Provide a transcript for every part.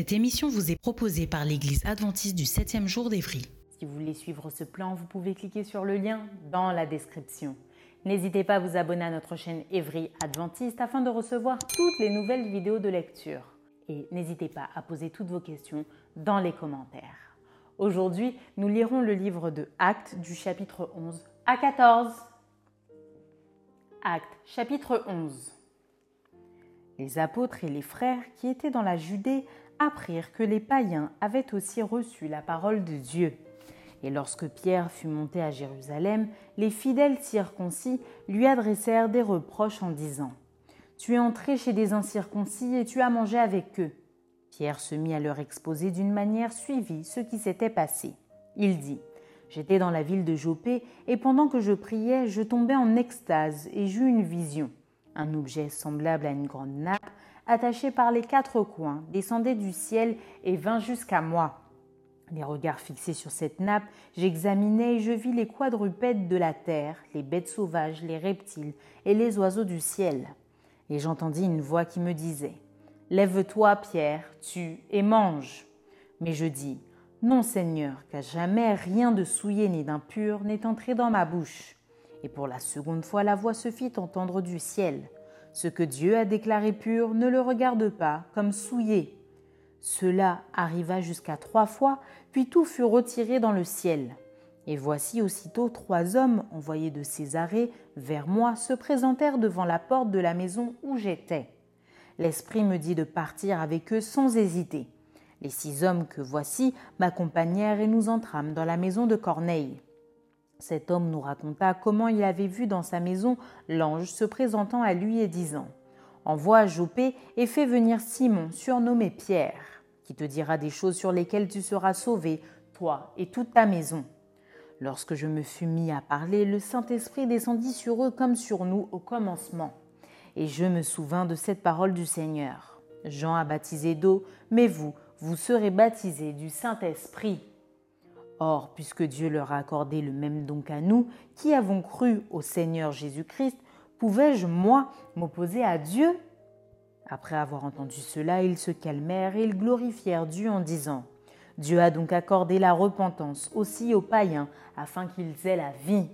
Cette émission vous est proposée par l'Église adventiste du 7e jour d'Évry. Si vous voulez suivre ce plan, vous pouvez cliquer sur le lien dans la description. N'hésitez pas à vous abonner à notre chaîne Évry Adventiste afin de recevoir toutes les nouvelles vidéos de lecture. Et n'hésitez pas à poser toutes vos questions dans les commentaires. Aujourd'hui, nous lirons le livre de Actes du chapitre 11 à 14. Actes chapitre 11. Les apôtres et les frères qui étaient dans la Judée apprirent que les païens avaient aussi reçu la parole de Dieu. Et lorsque Pierre fut monté à Jérusalem, les fidèles circoncis lui adressèrent des reproches en disant Tu es entré chez des incirconcis et tu as mangé avec eux. Pierre se mit à leur exposer d'une manière suivie ce qui s'était passé. Il dit J'étais dans la ville de Jopé et pendant que je priais, je tombais en extase et j'eus une vision. Un objet semblable à une grande nappe attaché par les quatre coins, descendait du ciel et vint jusqu'à moi. Les regards fixés sur cette nappe, j'examinais et je vis les quadrupèdes de la terre, les bêtes sauvages, les reptiles et les oiseaux du ciel. Et j'entendis une voix qui me disait Lève-toi, Pierre, tue et mange. Mais je dis Non, Seigneur, qu'à jamais rien de souillé ni d'impur n'est entré dans ma bouche. Et pour la seconde fois, la voix se fit entendre du ciel. Ce que Dieu a déclaré pur, ne le regarde pas comme souillé. Cela arriva jusqu'à trois fois, puis tout fut retiré dans le ciel. Et voici aussitôt trois hommes envoyés de Césarée vers moi se présentèrent devant la porte de la maison où j'étais. L'Esprit me dit de partir avec eux sans hésiter. Les six hommes que voici m'accompagnèrent et nous entrâmes dans la maison de Corneille. Cet homme nous raconta comment il avait vu dans sa maison l'ange se présentant à lui et disant Envoie Jopé et fais venir Simon, surnommé Pierre, qui te dira des choses sur lesquelles tu seras sauvé, toi et toute ta maison. Lorsque je me fus mis à parler, le Saint-Esprit descendit sur eux comme sur nous au commencement. Et je me souvins de cette parole du Seigneur. Jean a baptisé d'eau, mais vous, vous serez baptisés du Saint-Esprit. Or, puisque Dieu leur a accordé le même don qu'à nous, qui avons cru au Seigneur Jésus-Christ, pouvais-je, moi, m'opposer à Dieu? Après avoir entendu cela, ils se calmèrent et ils glorifièrent Dieu en disant Dieu a donc accordé la repentance aussi aux païens, afin qu'ils aient la vie.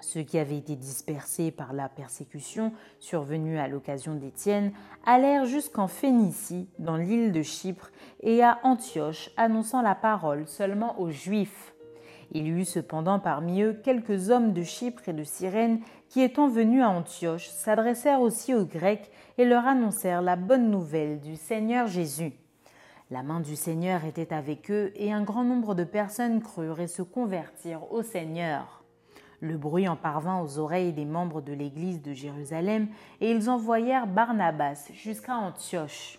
Ceux qui avaient été dispersés par la persécution survenue à l'occasion d'Étienne allèrent jusqu'en Phénicie, dans l'île de Chypre, et à Antioche, annonçant la parole seulement aux Juifs. Il y eut cependant parmi eux quelques hommes de Chypre et de Cyrène qui, étant venus à Antioche, s'adressèrent aussi aux Grecs et leur annoncèrent la bonne nouvelle du Seigneur Jésus. La main du Seigneur était avec eux, et un grand nombre de personnes crurent et se convertirent au Seigneur. Le bruit en parvint aux oreilles des membres de l'église de Jérusalem, et ils envoyèrent Barnabas jusqu'à Antioche.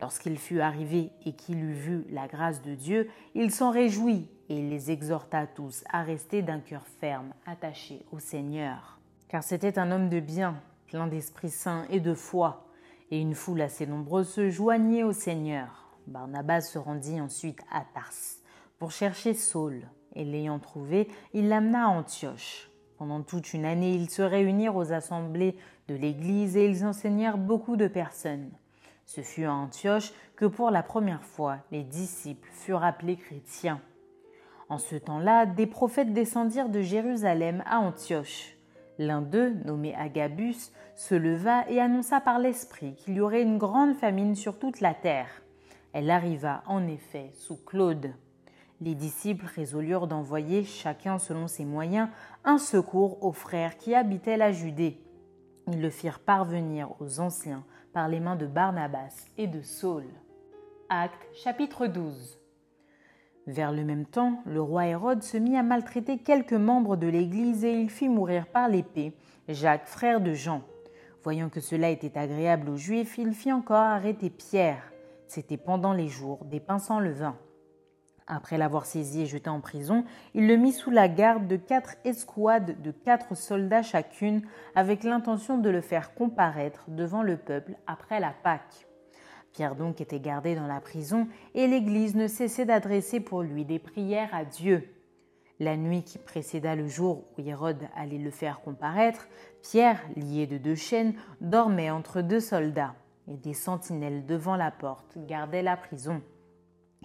Lorsqu'il fut arrivé et qu'il eut vu la grâce de Dieu, il s'en réjouit et les exhorta tous à rester d'un cœur ferme, attaché au Seigneur. Car c'était un homme de bien, plein d'Esprit Saint et de foi, et une foule assez nombreuse se joignait au Seigneur. Barnabas se rendit ensuite à Tars pour chercher Saul et l'ayant trouvé, il l'amena à Antioche. Pendant toute une année, ils se réunirent aux assemblées de l'Église et ils enseignèrent beaucoup de personnes. Ce fut à Antioche que pour la première fois les disciples furent appelés chrétiens. En ce temps-là, des prophètes descendirent de Jérusalem à Antioche. L'un d'eux, nommé Agabus, se leva et annonça par l'Esprit qu'il y aurait une grande famine sur toute la terre. Elle arriva en effet sous Claude les disciples résolurent d'envoyer, chacun selon ses moyens, un secours aux frères qui habitaient la Judée. Ils le firent parvenir aux anciens par les mains de Barnabas et de Saul. Acte chapitre 12 Vers le même temps, le roi Hérode se mit à maltraiter quelques membres de l'Église et il fit mourir par l'épée Jacques, frère de Jean. Voyant que cela était agréable aux Juifs, il fit encore arrêter Pierre. C'était pendant les jours des pains sans levain. Après l'avoir saisi et jeté en prison, il le mit sous la garde de quatre escouades de quatre soldats chacune, avec l'intention de le faire comparaître devant le peuple après la Pâque. Pierre donc était gardé dans la prison, et l'Église ne cessait d'adresser pour lui des prières à Dieu. La nuit qui précéda le jour où Hérode allait le faire comparaître, Pierre, lié de deux chaînes, dormait entre deux soldats, et des sentinelles devant la porte gardaient la prison.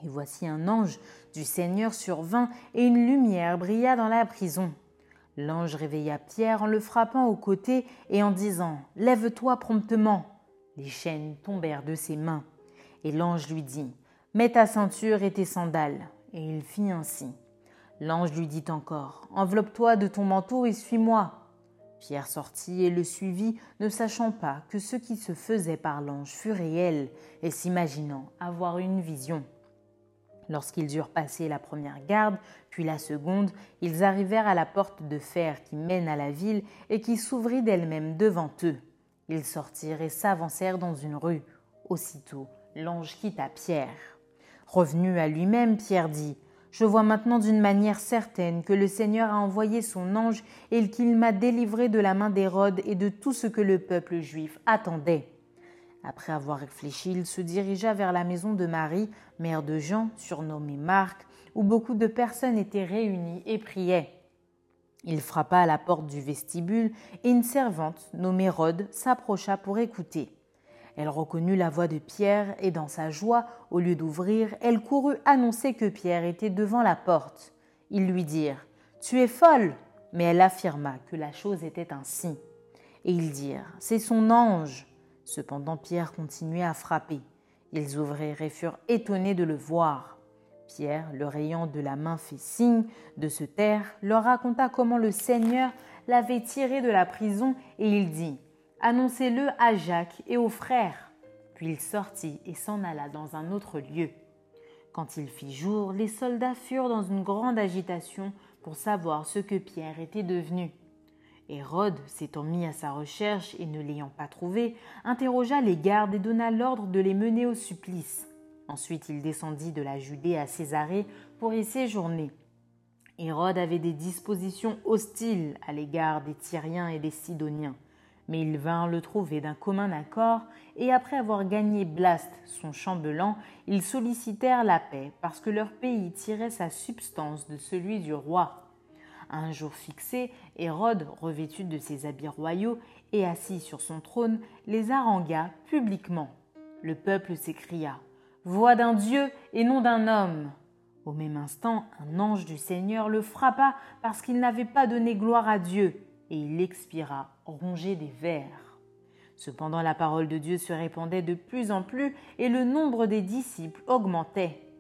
Et voici un ange du Seigneur survint, et une lumière brilla dans la prison. L'ange réveilla Pierre en le frappant au côté et en disant Lève-toi promptement. Les chaînes tombèrent de ses mains. Et l'ange lui dit Mets ta ceinture et tes sandales. Et il fit ainsi. L'ange lui dit encore Enveloppe-toi de ton manteau et suis-moi. Pierre sortit et le suivit, ne sachant pas que ce qui se faisait par l'ange fut réel et s'imaginant avoir une vision. Lorsqu'ils eurent passé la première garde, puis la seconde, ils arrivèrent à la porte de fer qui mène à la ville et qui s'ouvrit d'elle-même devant eux. Ils sortirent et s'avancèrent dans une rue. Aussitôt, l'ange quitta Pierre. Revenu à lui-même, Pierre dit Je vois maintenant d'une manière certaine que le Seigneur a envoyé son ange et qu'il m'a délivré de la main d'Hérode et de tout ce que le peuple juif attendait. Après avoir réfléchi, il se dirigea vers la maison de Marie, mère de Jean, surnommée Marc, où beaucoup de personnes étaient réunies et priaient. Il frappa à la porte du vestibule et une servante, nommée Rhodes, s'approcha pour écouter. Elle reconnut la voix de Pierre et dans sa joie, au lieu d'ouvrir, elle courut annoncer que Pierre était devant la porte. Ils lui dirent Tu es folle Mais elle affirma que la chose était ainsi. Et ils dirent C'est son ange. Cependant Pierre continuait à frapper. Ils ouvrirent et furent étonnés de le voir. Pierre, leur ayant de la main fait signe de se taire, leur raconta comment le Seigneur l'avait tiré de la prison et il dit Annoncez-le à Jacques et aux frères. Puis il sortit et s'en alla dans un autre lieu. Quand il fit jour, les soldats furent dans une grande agitation pour savoir ce que Pierre était devenu. Hérode, s'étant mis à sa recherche et ne l'ayant pas trouvé, interrogea les gardes et donna l'ordre de les mener au supplice. Ensuite il descendit de la Judée à Césarée pour y séjourner. Hérode avait des dispositions hostiles à l'égard des Tyriens et des Sidoniens, mais ils vinrent le trouver d'un commun accord, et après avoir gagné Blast, son chambellan, ils sollicitèrent la paix parce que leur pays tirait sa substance de celui du roi un jour fixé, Hérode, revêtu de ses habits royaux et assis sur son trône, les harangua publiquement. Le peuple s'écria Voix d'un Dieu et non d'un homme. Au même instant, un ange du Seigneur le frappa parce qu'il n'avait pas donné gloire à Dieu, et il expira, rongé des vers. Cependant la parole de Dieu se répandait de plus en plus, et le nombre des disciples augmentait.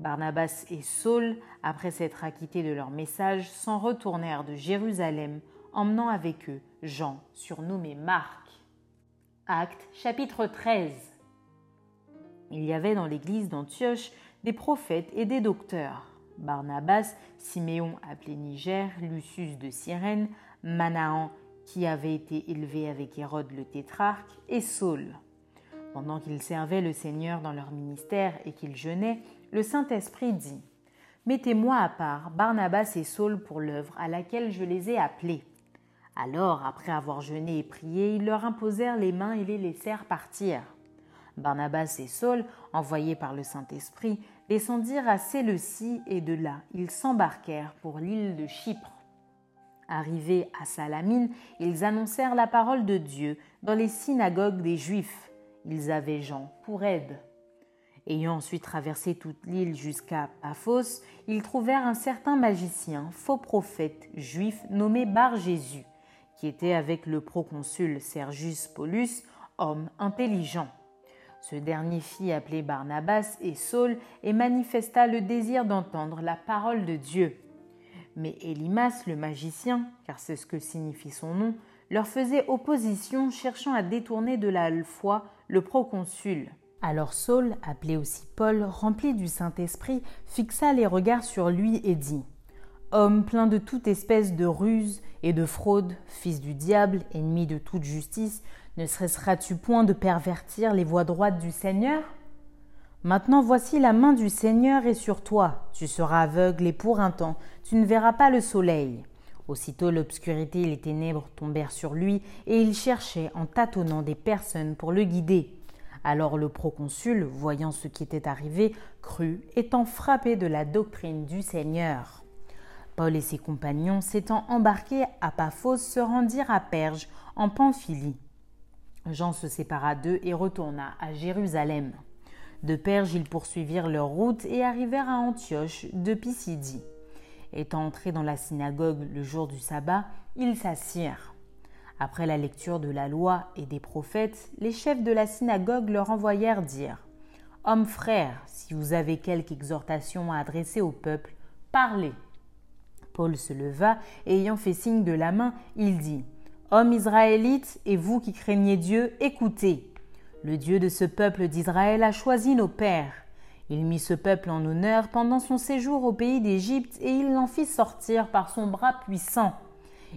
Barnabas et Saul, après s'être acquittés de leur message, s'en retournèrent de Jérusalem, emmenant avec eux Jean, surnommé Marc. Acte chapitre 13 Il y avait dans l'église d'Antioche des prophètes et des docteurs. Barnabas, Siméon appelé Niger, Lucius de Cyrène, Manahan qui avait été élevé avec Hérode le tétrarque, et Saul. Pendant qu'ils servaient le Seigneur dans leur ministère et qu'ils jeûnaient, le Saint-Esprit dit Mettez-moi à part Barnabas et Saul pour l'œuvre à laquelle je les ai appelés. Alors, après avoir jeûné et prié, ils leur imposèrent les mains et les laissèrent partir. Barnabas et Saul, envoyés par le Saint-Esprit, descendirent à Séleucie et de là, ils s'embarquèrent pour l'île de Chypre. Arrivés à Salamine, ils annoncèrent la parole de Dieu dans les synagogues des Juifs. Ils avaient Jean pour aide. Ayant ensuite traversé toute l'île jusqu'à Paphos, ils trouvèrent un certain magicien, faux prophète juif nommé Bar Jésus, qui était avec le proconsul Sergius Paulus, homme intelligent. Ce dernier fit appeler Barnabas et Saul et manifesta le désir d'entendre la parole de Dieu. Mais Élimas, le magicien, car c'est ce que signifie son nom, leur faisait opposition, cherchant à détourner de la foi le proconsul. Alors Saul, appelé aussi Paul, rempli du Saint-Esprit, fixa les regards sur lui et dit Homme plein de toute espèce de ruse et de fraude, fils du diable, ennemi de toute justice, ne cesseras-tu point de pervertir les voies droites du Seigneur? Maintenant voici la main du Seigneur est sur toi, tu seras aveugle et pour un temps, tu ne verras pas le soleil. Aussitôt l'obscurité et les ténèbres tombèrent sur lui, et il cherchait en tâtonnant des personnes pour le guider. Alors le proconsul, voyant ce qui était arrivé, crut, étant frappé de la doctrine du Seigneur. Paul et ses compagnons, s'étant embarqués à Paphos, se rendirent à Perge, en Pamphylie. Jean se sépara d'eux et retourna à Jérusalem. De Perge, ils poursuivirent leur route et arrivèrent à Antioche de Pisidie. Étant entrés dans la synagogue le jour du sabbat, ils s'assirent. Après la lecture de la loi et des prophètes, les chefs de la synagogue leur envoyèrent dire Hommes frères, si vous avez quelque exhortation à adresser au peuple, parlez. Paul se leva et ayant fait signe de la main, il dit Hommes israélites et vous qui craignez Dieu, écoutez. Le Dieu de ce peuple d'Israël a choisi nos pères. Il mit ce peuple en honneur pendant son séjour au pays d'Égypte et il l'en fit sortir par son bras puissant.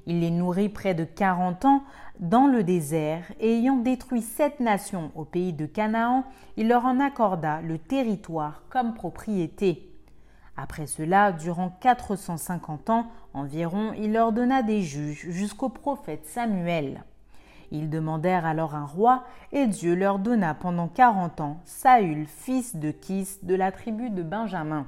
Il les nourrit près de quarante ans dans le désert, et ayant détruit sept nations au pays de Canaan, il leur en accorda le territoire comme propriété. Après cela, durant quatre cent cinquante ans environ, il leur donna des juges jusqu'au prophète Samuel. Ils demandèrent alors un roi, et Dieu leur donna pendant quarante ans Saül, fils de Kis, de la tribu de Benjamin.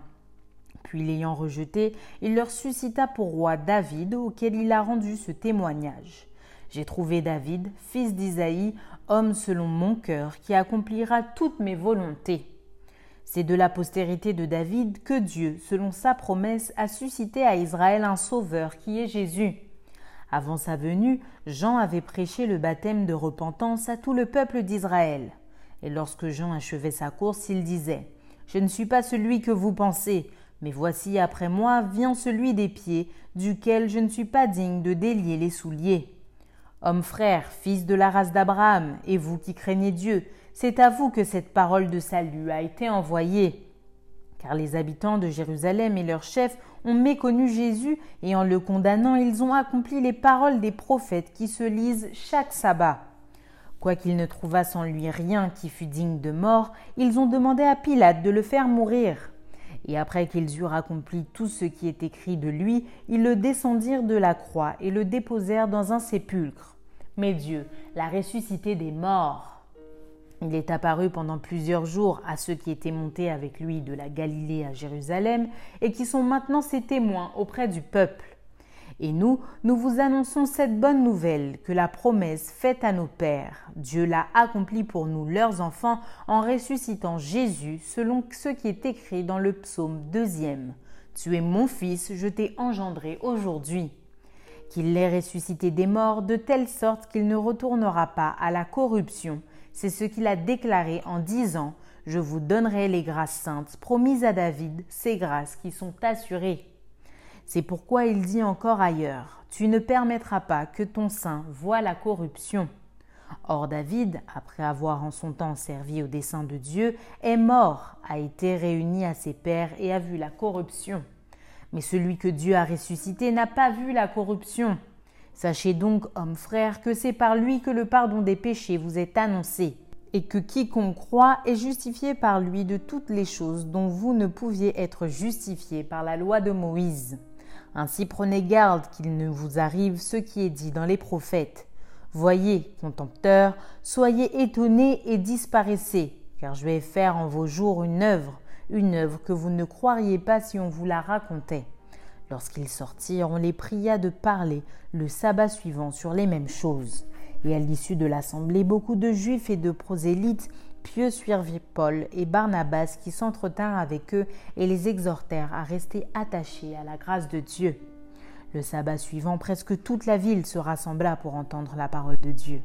Puis l'ayant rejeté, il leur suscita pour roi David, auquel il a rendu ce témoignage. J'ai trouvé David, fils d'Isaïe, homme selon mon cœur, qui accomplira toutes mes volontés. C'est de la postérité de David que Dieu, selon sa promesse, a suscité à Israël un sauveur qui est Jésus. Avant sa venue, Jean avait prêché le baptême de repentance à tout le peuple d'Israël. Et lorsque Jean achevait sa course, il disait Je ne suis pas celui que vous pensez, mais voici après moi vient celui des pieds, duquel je ne suis pas digne de délier les souliers. Homme frère, fils de la race d'Abraham, et vous qui craignez Dieu, c'est à vous que cette parole de salut a été envoyée. Car les habitants de Jérusalem et leurs chefs ont méconnu Jésus, et en le condamnant, ils ont accompli les paroles des prophètes qui se lisent chaque sabbat. Quoiqu'ils ne trouvassent en lui rien qui fût digne de mort, ils ont demandé à Pilate de le faire mourir. Et après qu'ils eurent accompli tout ce qui est écrit de lui, ils le descendirent de la croix et le déposèrent dans un sépulcre. Mais Dieu l'a ressuscité des morts. Il est apparu pendant plusieurs jours à ceux qui étaient montés avec lui de la Galilée à Jérusalem et qui sont maintenant ses témoins auprès du peuple. Et nous, nous vous annonçons cette bonne nouvelle que la promesse faite à nos pères, Dieu l'a accomplie pour nous, leurs enfants, en ressuscitant Jésus selon ce qui est écrit dans le psaume deuxième. Tu es mon fils, je t'ai engendré aujourd'hui. Qu'il l'ait ressuscité des morts de telle sorte qu'il ne retournera pas à la corruption. C'est ce qu'il a déclaré en disant Je vous donnerai les grâces saintes promises à David, ces grâces qui sont assurées. C'est pourquoi il dit encore ailleurs, Tu ne permettras pas que ton sein voie la corruption. Or David, après avoir en son temps servi au dessein de Dieu, est mort, a été réuni à ses pères et a vu la corruption. Mais celui que Dieu a ressuscité n'a pas vu la corruption. Sachez donc, hommes frères, que c'est par lui que le pardon des péchés vous est annoncé, et que quiconque croit est justifié par lui de toutes les choses dont vous ne pouviez être justifiés par la loi de Moïse. Ainsi prenez garde qu'il ne vous arrive ce qui est dit dans les prophètes. Voyez, contempteurs, soyez étonnés et disparaissez, car je vais faire en vos jours une œuvre, une œuvre que vous ne croiriez pas si on vous la racontait. Lorsqu'ils sortirent, on les pria de parler le sabbat suivant sur les mêmes choses. Et à l'issue de l'assemblée, beaucoup de juifs et de prosélytes pieux suivirent Paul et Barnabas qui s'entretinrent avec eux et les exhortèrent à rester attachés à la grâce de Dieu. Le sabbat suivant, presque toute la ville se rassembla pour entendre la parole de Dieu.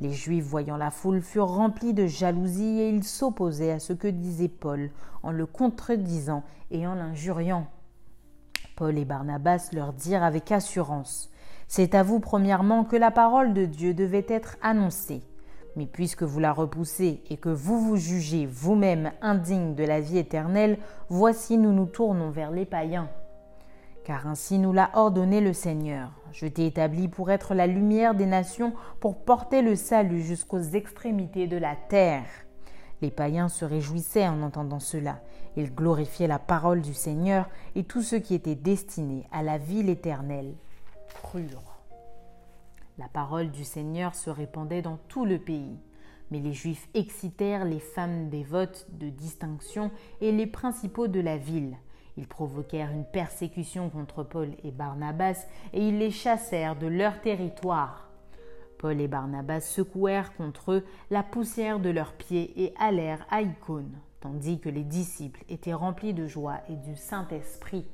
Les Juifs, voyant la foule, furent remplis de jalousie et ils s'opposaient à ce que disait Paul en le contredisant et en l'injuriant. Paul et Barnabas leur dirent avec assurance C'est à vous premièrement que la parole de Dieu devait être annoncée. Mais puisque vous la repoussez et que vous vous jugez vous-même indigne de la vie éternelle, voici nous nous tournons vers les païens. Car ainsi nous l'a ordonné le Seigneur. Je t'ai établi pour être la lumière des nations, pour porter le salut jusqu'aux extrémités de la terre. Les païens se réjouissaient en entendant cela. Ils glorifiaient la parole du Seigneur et tous ceux qui étaient destinés à la vie éternelle crurent. La parole du Seigneur se répandait dans tout le pays. Mais les Juifs excitèrent les femmes dévotes de distinction et les principaux de la ville. Ils provoquèrent une persécution contre Paul et Barnabas et ils les chassèrent de leur territoire. Paul et Barnabas secouèrent contre eux la poussière de leurs pieds et allèrent à Icône, tandis que les disciples étaient remplis de joie et du Saint-Esprit.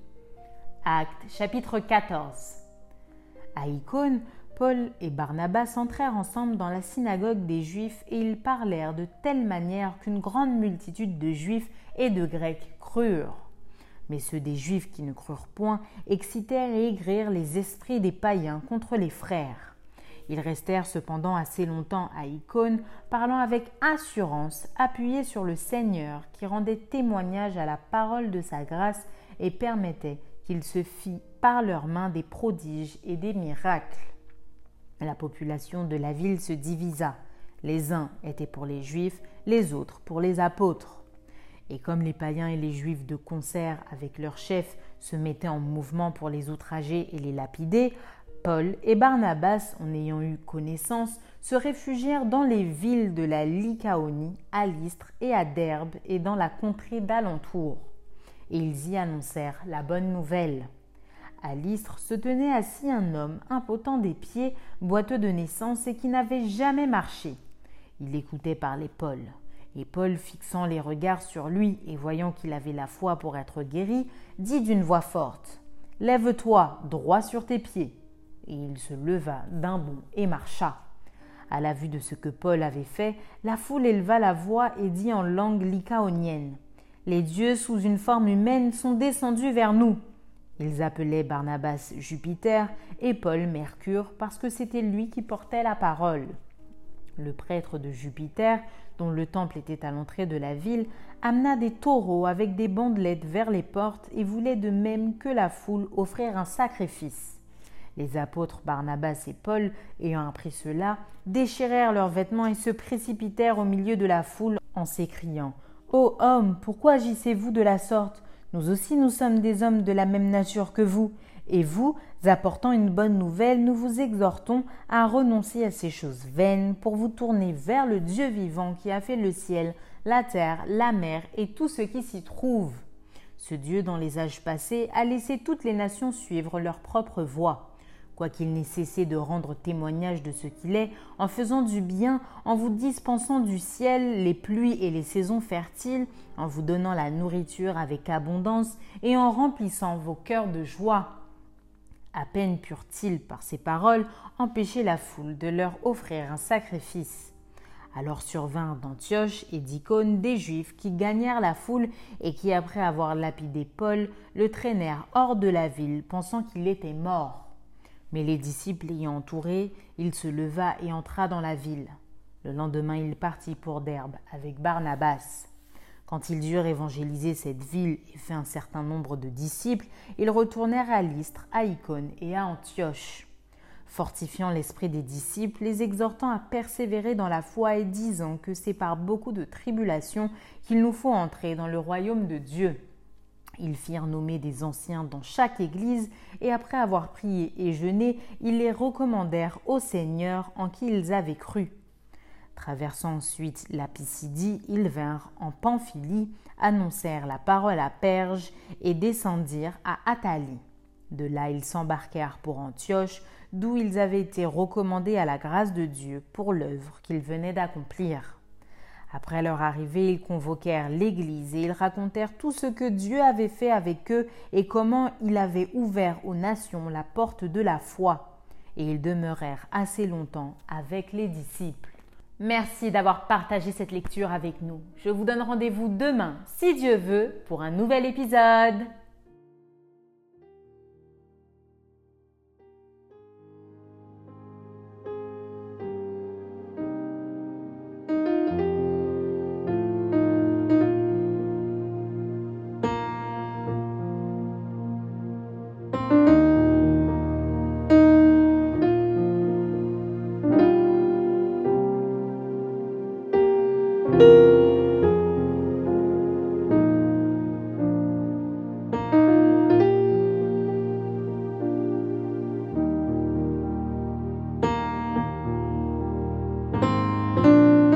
Acte chapitre 14 À Icône, Paul et Barnabas entrèrent ensemble dans la synagogue des Juifs et ils parlèrent de telle manière qu'une grande multitude de Juifs et de Grecs crurent. Mais ceux des Juifs qui ne crurent point excitèrent et aigrirent les esprits des païens contre les frères. Ils restèrent cependant assez longtemps à Icône, parlant avec assurance, appuyés sur le Seigneur qui rendait témoignage à la parole de sa grâce et permettait qu'il se fît par leurs mains des prodiges et des miracles. La population de la ville se divisa. Les uns étaient pour les Juifs, les autres pour les apôtres. Et comme les païens et les juifs de concert avec leurs chefs se mettaient en mouvement pour les outrager et les lapider, Paul et Barnabas, en ayant eu connaissance, se réfugièrent dans les villes de la Lycaonie, à Lystre et à Derbe et dans la contrée d'alentour. Et ils y annoncèrent la bonne nouvelle. À Lystre se tenait assis un homme impotent des pieds, boiteux de naissance et qui n'avait jamais marché. Il écoutait parler Paul. Et Paul, fixant les regards sur lui et voyant qu'il avait la foi pour être guéri, dit d'une voix forte Lève-toi, droit sur tes pieds. Et il se leva d'un bond et marcha. À la vue de ce que Paul avait fait, la foule éleva la voix et dit en langue lycaonienne Les dieux sous une forme humaine sont descendus vers nous. Ils appelaient Barnabas Jupiter et Paul Mercure parce que c'était lui qui portait la parole. Le prêtre de Jupiter, dont le temple était à l'entrée de la ville, amena des taureaux avec des bandelettes vers les portes et voulait de même que la foule offrir un sacrifice. Les apôtres Barnabas et Paul, ayant appris cela, déchirèrent leurs vêtements et se précipitèrent au milieu de la foule en s'écriant Ô homme, pourquoi agissez-vous de la sorte? Nous aussi nous sommes des hommes de la même nature que vous, et vous, apportant une bonne nouvelle, nous vous exhortons à renoncer à ces choses vaines pour vous tourner vers le Dieu vivant qui a fait le ciel, la terre, la mer et tout ce qui s'y trouve. Ce Dieu, dans les âges passés, a laissé toutes les nations suivre leur propre voie. Quoiqu'il n'ait cessé de rendre témoignage de ce qu'il est, en faisant du bien, en vous dispensant du ciel les pluies et les saisons fertiles, en vous donnant la nourriture avec abondance et en remplissant vos cœurs de joie. À peine purent-ils, par ces paroles, empêcher la foule de leur offrir un sacrifice. Alors survinrent d'Antioche et d'Icône des Juifs qui gagnèrent la foule et qui, après avoir lapidé Paul, le traînèrent hors de la ville, pensant qu'il était mort. Mais les disciples l'ayant entouré, il se leva et entra dans la ville. Le lendemain, il partit pour Derbe avec Barnabas. Quand ils eurent évangélisé cette ville et fait un certain nombre de disciples, ils retournèrent à Lystre, à Icône et à Antioche, fortifiant l'esprit des disciples, les exhortant à persévérer dans la foi et disant que c'est par beaucoup de tribulations qu'il nous faut entrer dans le royaume de Dieu. Ils firent nommer des anciens dans chaque église, et après avoir prié et jeûné, ils les recommandèrent au Seigneur en qui ils avaient cru. Traversant ensuite la Pisidie, ils vinrent en Pamphylie, annoncèrent la parole à Perge et descendirent à Athalie. De là, ils s'embarquèrent pour Antioche, d'où ils avaient été recommandés à la grâce de Dieu pour l'œuvre qu'ils venaient d'accomplir. Après leur arrivée, ils convoquèrent l'Église et ils racontèrent tout ce que Dieu avait fait avec eux et comment il avait ouvert aux nations la porte de la foi. Et ils demeurèrent assez longtemps avec les disciples. Merci d'avoir partagé cette lecture avec nous. Je vous donne rendez-vous demain, si Dieu veut, pour un nouvel épisode.